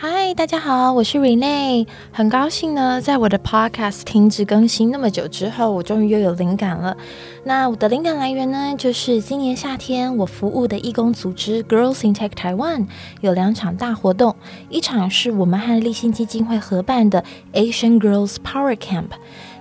嗨，大家好，我是 Rene，很高兴呢，在我的 Podcast 停止更新那么久之后，我终于又有灵感了。那我的灵感来源呢，就是今年夏天我服务的义工组织 Girls in Tech Taiwan 有两场大活动，一场是我们和立信基金会合办的 Asian Girls Power Camp。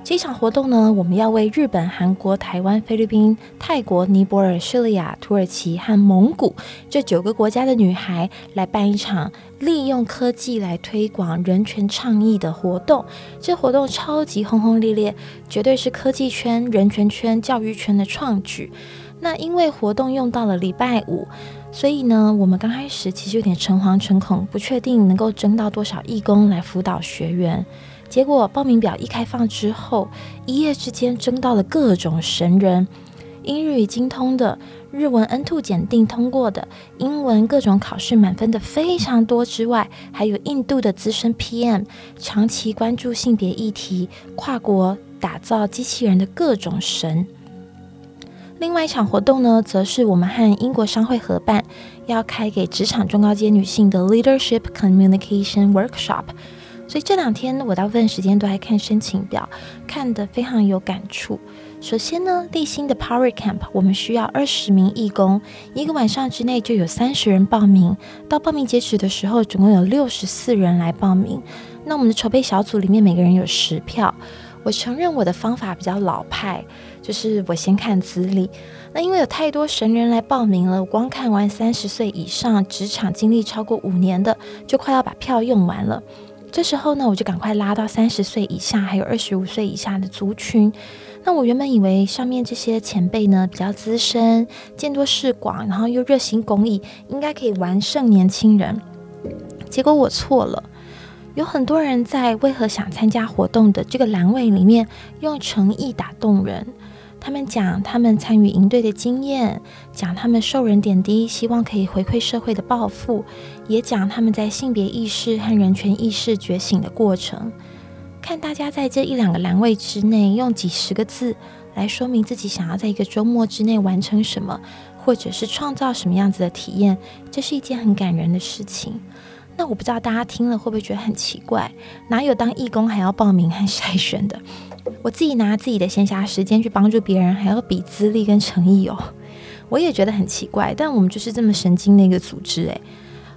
这场活动呢，我们要为日本、韩国、台湾、菲律宾、泰国、尼泊尔、叙利亚、土耳其和蒙古这九个国家的女孩来办一场利用科技来推广人权倡议的活动。这活动超级轰轰烈烈，绝对是科技圈、人权圈、教育圈的创举。那因为活动用到了礼拜五，所以呢，我们刚开始其实有点诚惶诚恐，不确定能够征到多少义工来辅导学员。结果报名表一开放之后，一夜之间征到了各种神人：英日语精通的，日文 N two 检定通过的，英文各种考试满分的非常多之外，还有印度的资深 PM，长期关注性别议题、跨国打造机器人的各种神。另外一场活动呢，则是我们和英国商会合办，要开给职场中高阶女性的 Leadership Communication Workshop。所以这两天我大部分时间都在看申请表，看得非常有感触。首先呢，立新的 Power Camp，我们需要二十名义工，一个晚上之内就有三十人报名。到报名截止的时候，总共有六十四人来报名。那我们的筹备小组里面每个人有十票。我承认我的方法比较老派，就是我先看资历。那因为有太多神人来报名了，光看完三十岁以上、职场经历超过五年的，就快要把票用完了。这时候呢，我就赶快拉到三十岁以下，还有二十五岁以下的族群。那我原本以为上面这些前辈呢比较资深，见多识广，然后又热心公益，应该可以完胜年轻人。结果我错了，有很多人在为何想参加活动的这个栏位里面，用诚意打动人。他们讲他们参与营队的经验，讲他们受人点滴，希望可以回馈社会的抱负，也讲他们在性别意识和人权意识觉醒的过程。看大家在这一两个栏位之内，用几十个字来说明自己想要在一个周末之内完成什么，或者是创造什么样子的体验，这是一件很感人的事情。那我不知道大家听了会不会觉得很奇怪？哪有当义工还要报名和筛选的？我自己拿自己的闲暇时间去帮助别人，还要比资历跟诚意哦，我也觉得很奇怪。但我们就是这么神经的一个组织诶，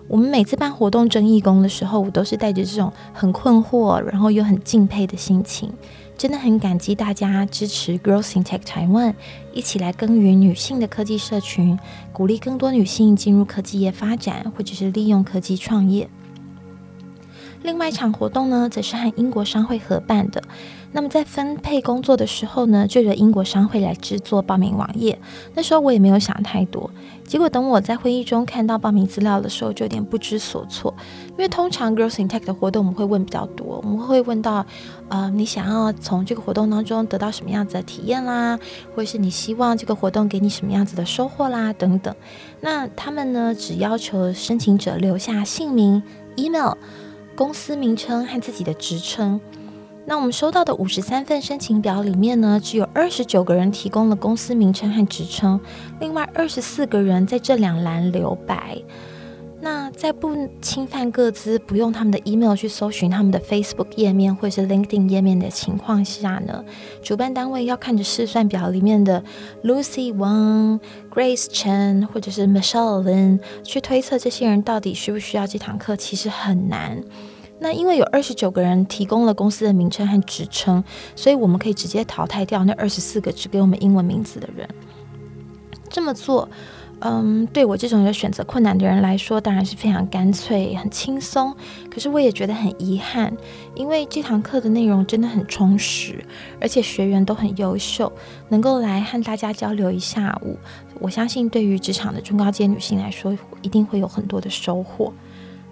我们每次办活动争义工的时候，我都是带着这种很困惑，然后又很敬佩的心情。真的很感激大家支持 Girls in Tech Taiwan，一起来耕耘女性的科技社群，鼓励更多女性进入科技业发展，或者是利用科技创业。另外一场活动呢，则是和英国商会合办的。那么在分配工作的时候呢，就由英国商会来制作报名网页。那时候我也没有想太多，结果等我在会议中看到报名资料的时候，就有点不知所措。因为通常 Girls in Tech 的活动，我们会问比较多，我们会问到，呃，你想要从这个活动当中得到什么样子的体验啦，或者是你希望这个活动给你什么样子的收获啦，等等。那他们呢，只要求申请者留下姓名、email、公司名称和自己的职称。那我们收到的五十三份申请表里面呢，只有二十九个人提供了公司名称和职称，另外二十四个人在这两栏留白。那在不侵犯各自、不用他们的 email 去搜寻他们的 Facebook 页面或是 LinkedIn 页面的情况下呢，主办单位要看着试算表里面的 Lucy Wang、Grace Chen 或者是 Michelle Lin 去推测这些人到底需不需要这堂课，其实很难。那因为有二十九个人提供了公司的名称和职称，所以我们可以直接淘汰掉那二十四个只给我们英文名字的人。这么做，嗯，对我这种有选择困难的人来说，当然是非常干脆、很轻松。可是我也觉得很遗憾，因为这堂课的内容真的很充实，而且学员都很优秀，能够来和大家交流一下午，我相信对于职场的中高阶女性来说，一定会有很多的收获。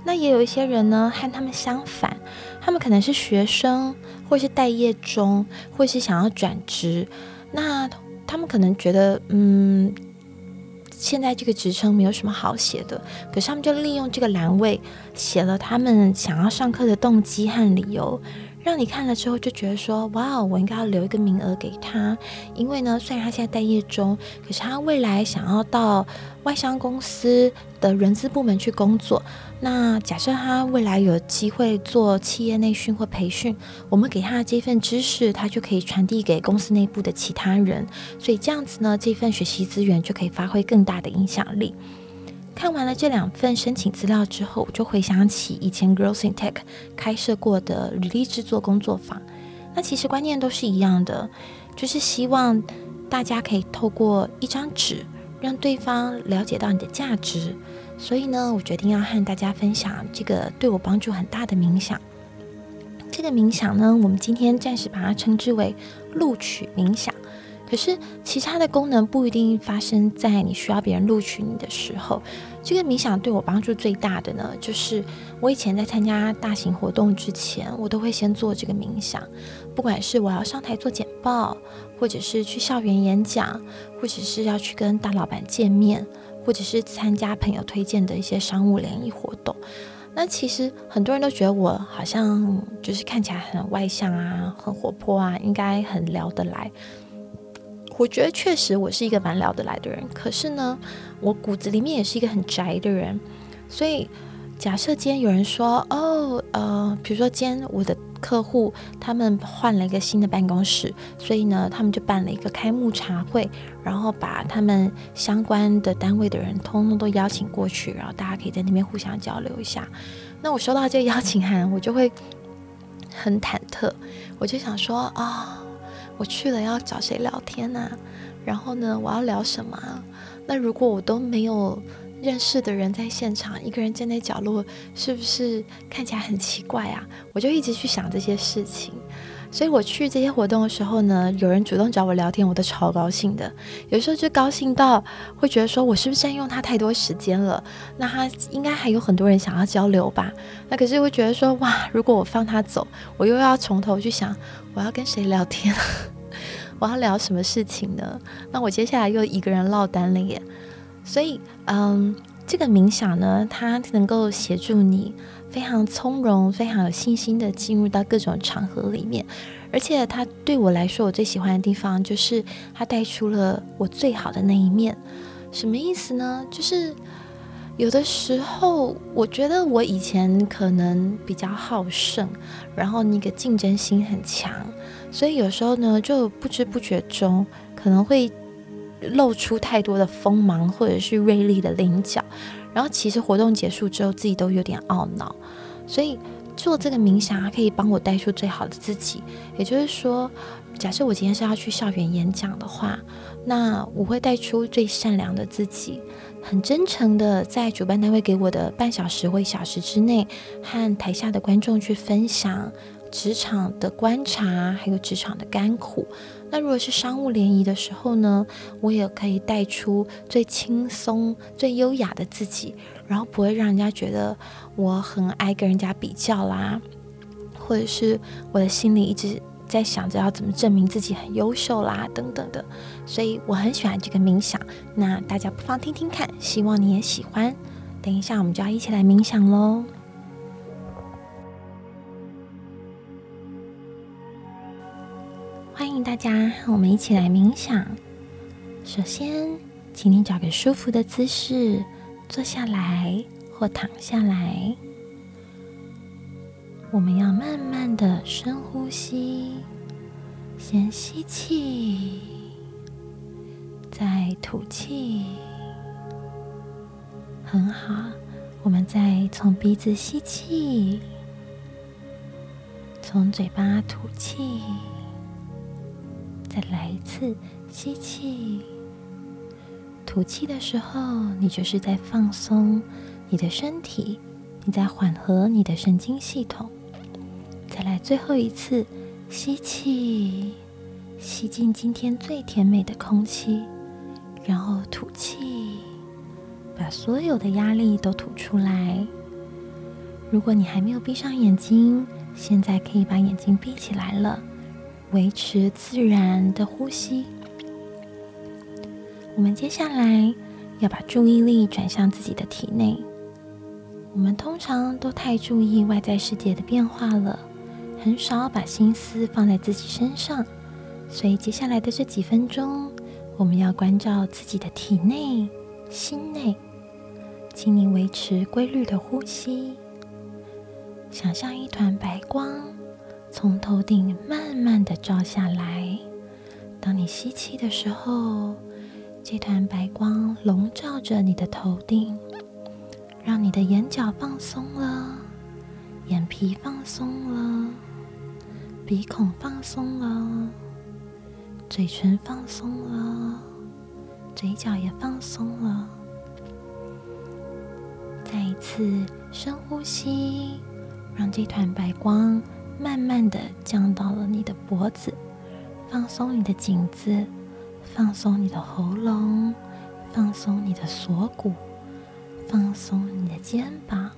那也有一些人呢，和他们相反，他们可能是学生，或是待业中，或是想要转职。那他们可能觉得，嗯，现在这个职称没有什么好写的，可是他们就利用这个栏位写了他们想要上课的动机和理由，让你看了之后就觉得说，哇，我应该要留一个名额给他，因为呢，虽然他现在待业中，可是他未来想要到外商公司的人资部门去工作。那假设他未来有机会做企业内训或培训，我们给他的这份知识，他就可以传递给公司内部的其他人，所以这样子呢，这份学习资源就可以发挥更大的影响力。看完了这两份申请资料之后，我就回想起以前 GROSS IN TECH 开设过的履历制作工作坊。那其实观念都是一样的，就是希望大家可以透过一张纸，让对方了解到你的价值。所以呢，我决定要和大家分享这个对我帮助很大的冥想。这个冥想呢，我们今天暂时把它称之为录取冥想。可是，其他的功能不一定发生在你需要别人录取你的时候。这个冥想对我帮助最大的呢，就是我以前在参加大型活动之前，我都会先做这个冥想。不管是我要上台做简报，或者是去校园演讲，或者是要去跟大老板见面，或者是参加朋友推荐的一些商务联谊活动。那其实很多人都觉得我好像就是看起来很外向啊，很活泼啊，应该很聊得来。我觉得确实我是一个蛮聊得来的人，可是呢，我骨子里面也是一个很宅的人。所以假设今天有人说，哦，呃，比如说今天我的客户他们换了一个新的办公室，所以呢，他们就办了一个开幕茶会，然后把他们相关的单位的人通通都邀请过去，然后大家可以在那边互相交流一下。那我收到这个邀请函，我就会很忐忑，我就想说啊。我去了要找谁聊天呢？然后呢，我要聊什么？那如果我都没有认识的人在现场，一个人站在角落，是不是看起来很奇怪啊？我就一直去想这些事情。所以我去这些活动的时候呢，有人主动找我聊天，我都超高兴的。有时候就高兴到会觉得说，我是不是占用他太多时间了？那他应该还有很多人想要交流吧？那可是会觉得说，哇，如果我放他走，我又要从头去想。我要跟谁聊天？我要聊什么事情呢？那我接下来又一个人落单了耶。所以，嗯，这个冥想呢，它能够协助你非常从容、非常有信心的进入到各种场合里面。而且，它对我来说，我最喜欢的地方就是它带出了我最好的那一面。什么意思呢？就是。有的时候，我觉得我以前可能比较好胜，然后那个竞争心很强，所以有时候呢，就不知不觉中可能会露出太多的锋芒或者是锐利的棱角，然后其实活动结束之后，自己都有点懊恼。所以做这个冥想，可以帮我带出最好的自己。也就是说，假设我今天是要去校园演讲的话，那我会带出最善良的自己。很真诚的，在主办单位给我的半小时或一小时之内，和台下的观众去分享职场的观察，还有职场的甘苦。那如果是商务联谊的时候呢，我也可以带出最轻松、最优雅的自己，然后不会让人家觉得我很爱跟人家比较啦，或者是我的心里一直。在想着要怎么证明自己很优秀啦，等等的，所以我很喜欢这个冥想。那大家不妨听听看，希望你也喜欢。等一下我们就要一起来冥想喽！大家我们一起来冥想。首先，请你找个舒服的姿势坐下来或躺下来。我们要慢慢的深呼吸，先吸气，再吐气，很好。我们再从鼻子吸气，从嘴巴吐气，再来一次吸气。吐气的时候，你就是在放松你的身体，你在缓和你的神经系统。再来最后一次吸气，吸进今天最甜美的空气，然后吐气，把所有的压力都吐出来。如果你还没有闭上眼睛，现在可以把眼睛闭起来了，维持自然的呼吸。我们接下来要把注意力转向自己的体内。我们通常都太注意外在世界的变化了。很少把心思放在自己身上，所以接下来的这几分钟，我们要关照自己的体内、心内。请你维持规律的呼吸，想象一团白光从头顶慢慢的照下来。当你吸气的时候，这团白光笼罩着你的头顶，让你的眼角放松了，眼皮放松了，鼻孔放松了，嘴唇放松了，嘴角也放松了。再一次深呼吸，让这团白光慢慢的降到了你的脖子，放松你的颈子，放松你的喉咙，放松你的锁骨，放松你的肩膀。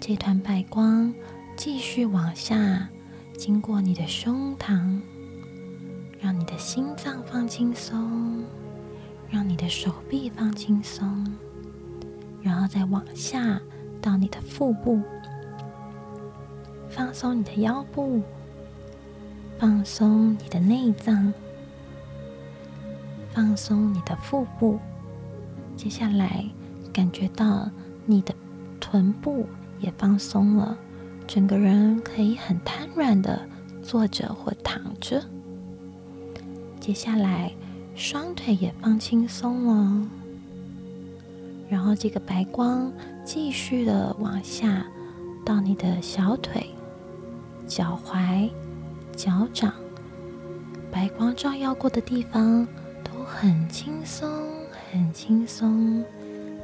这团白光继续往下，经过你的胸膛，让你的心脏放轻松，让你的手臂放轻松。然后再往下到你的腹部，放松你的腰部，放松你的内脏，放松你的腹部。接下来感觉到你的臀部也放松了，整个人可以很瘫软的坐着或躺着。接下来双腿也放轻松了。然后，这个白光继续的往下，到你的小腿、脚踝、脚掌，白光照耀过的地方都很轻松，很轻松，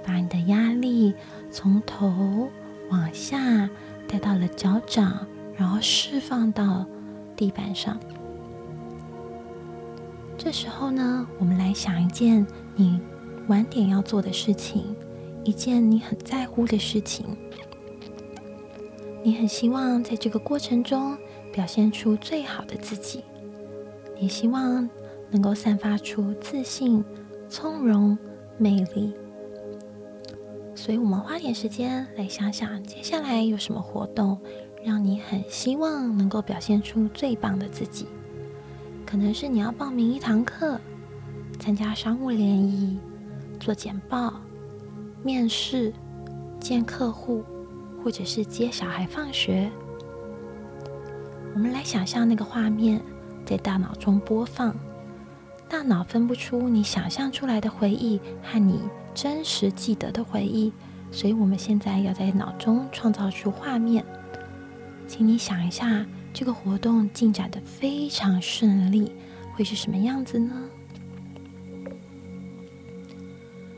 把你的压力从头往下带到了脚掌，然后释放到地板上。这时候呢，我们来想一件你。晚点要做的事情，一件你很在乎的事情，你很希望在这个过程中表现出最好的自己，你希望能够散发出自信、从容、魅力。所以，我们花点时间来想想，接下来有什么活动让你很希望能够表现出最棒的自己？可能是你要报名一堂课，参加商务联谊。做简报、面试、见客户，或者是接小孩放学，我们来想象那个画面在大脑中播放。大脑分不出你想象出来的回忆和你真实记得的回忆，所以我们现在要在脑中创造出画面。请你想一下，这个活动进展的非常顺利，会是什么样子呢？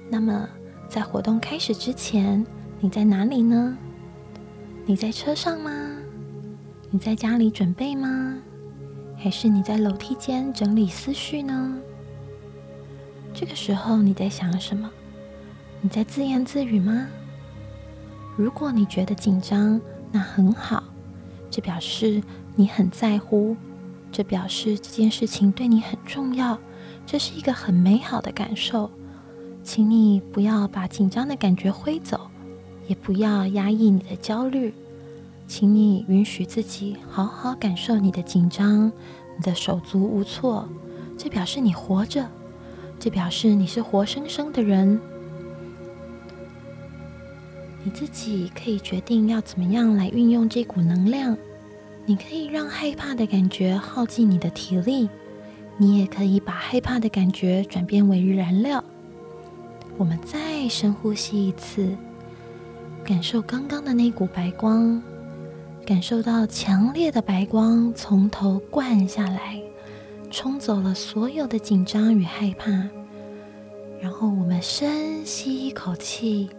那么，在活动开始之前，你在哪里呢？你在车上吗？你在家里准备吗？还是你在楼梯间整理思绪呢？这个时候你在想什么？你在自言自语吗？如果你觉得紧张，那很好，这表示你很在乎，这表示这件事情对你很重要，这是一个很美好的感受。请你不要把紧张的感觉挥走，也不要压抑你的焦虑。请你允许自己好好感受你的紧张，你的手足无措。这表示你活着，这表示你是活生生的人。你自己可以决定要怎么样来运用这股能量。你可以让害怕的感觉耗尽你的体力，你也可以把害怕的感觉转变为燃料。我们再深呼吸一次，感受刚刚的那股白光，感受到强烈的白光从头灌下来，冲走了所有的紧张与害怕。然后我们深吸一口气，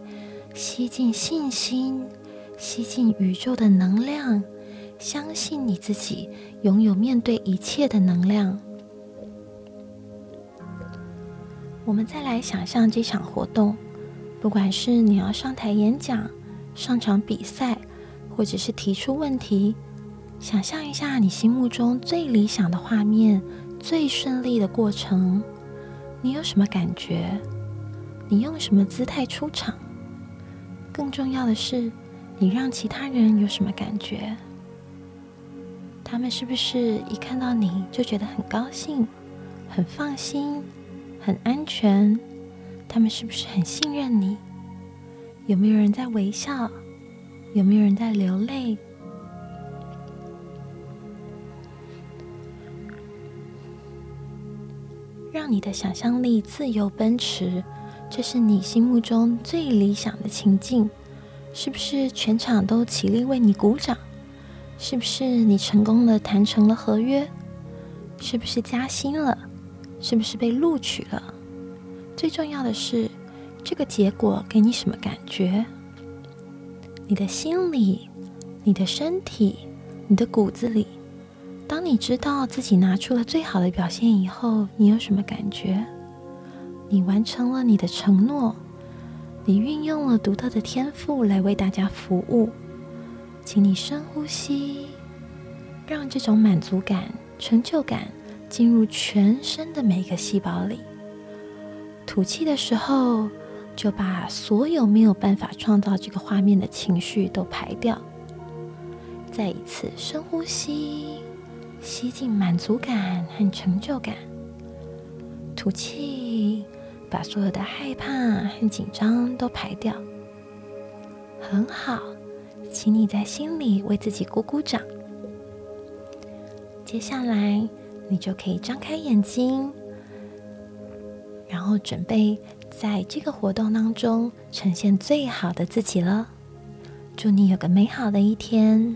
吸进信心，吸进宇宙的能量，相信你自己拥有面对一切的能量。我们再来想象这场活动，不管是你要上台演讲、上场比赛，或者是提出问题，想象一下你心目中最理想的画面、最顺利的过程，你有什么感觉？你用什么姿态出场？更重要的是，你让其他人有什么感觉？他们是不是一看到你就觉得很高兴、很放心、很安全？他们是不是很信任你？有没有人在微笑？有没有人在流泪？让你的想象力自由奔驰，这是你心目中最理想的情境。是不是全场都起立为你鼓掌？是不是你成功的谈成了合约？是不是加薪了？是不是被录取了？最重要的是，这个结果给你什么感觉？你的心里、你的身体、你的骨子里，当你知道自己拿出了最好的表现以后，你有什么感觉？你完成了你的承诺，你运用了独特的天赋来为大家服务。请你深呼吸，让这种满足感、成就感进入全身的每个细胞里。吐气的时候，就把所有没有办法创造这个画面的情绪都排掉。再一次深呼吸，吸进满足感和成就感。吐气，把所有的害怕和紧张都排掉。很好。请你在心里为自己鼓鼓掌。接下来，你就可以张开眼睛，然后准备在这个活动当中呈现最好的自己了。祝你有个美好的一天！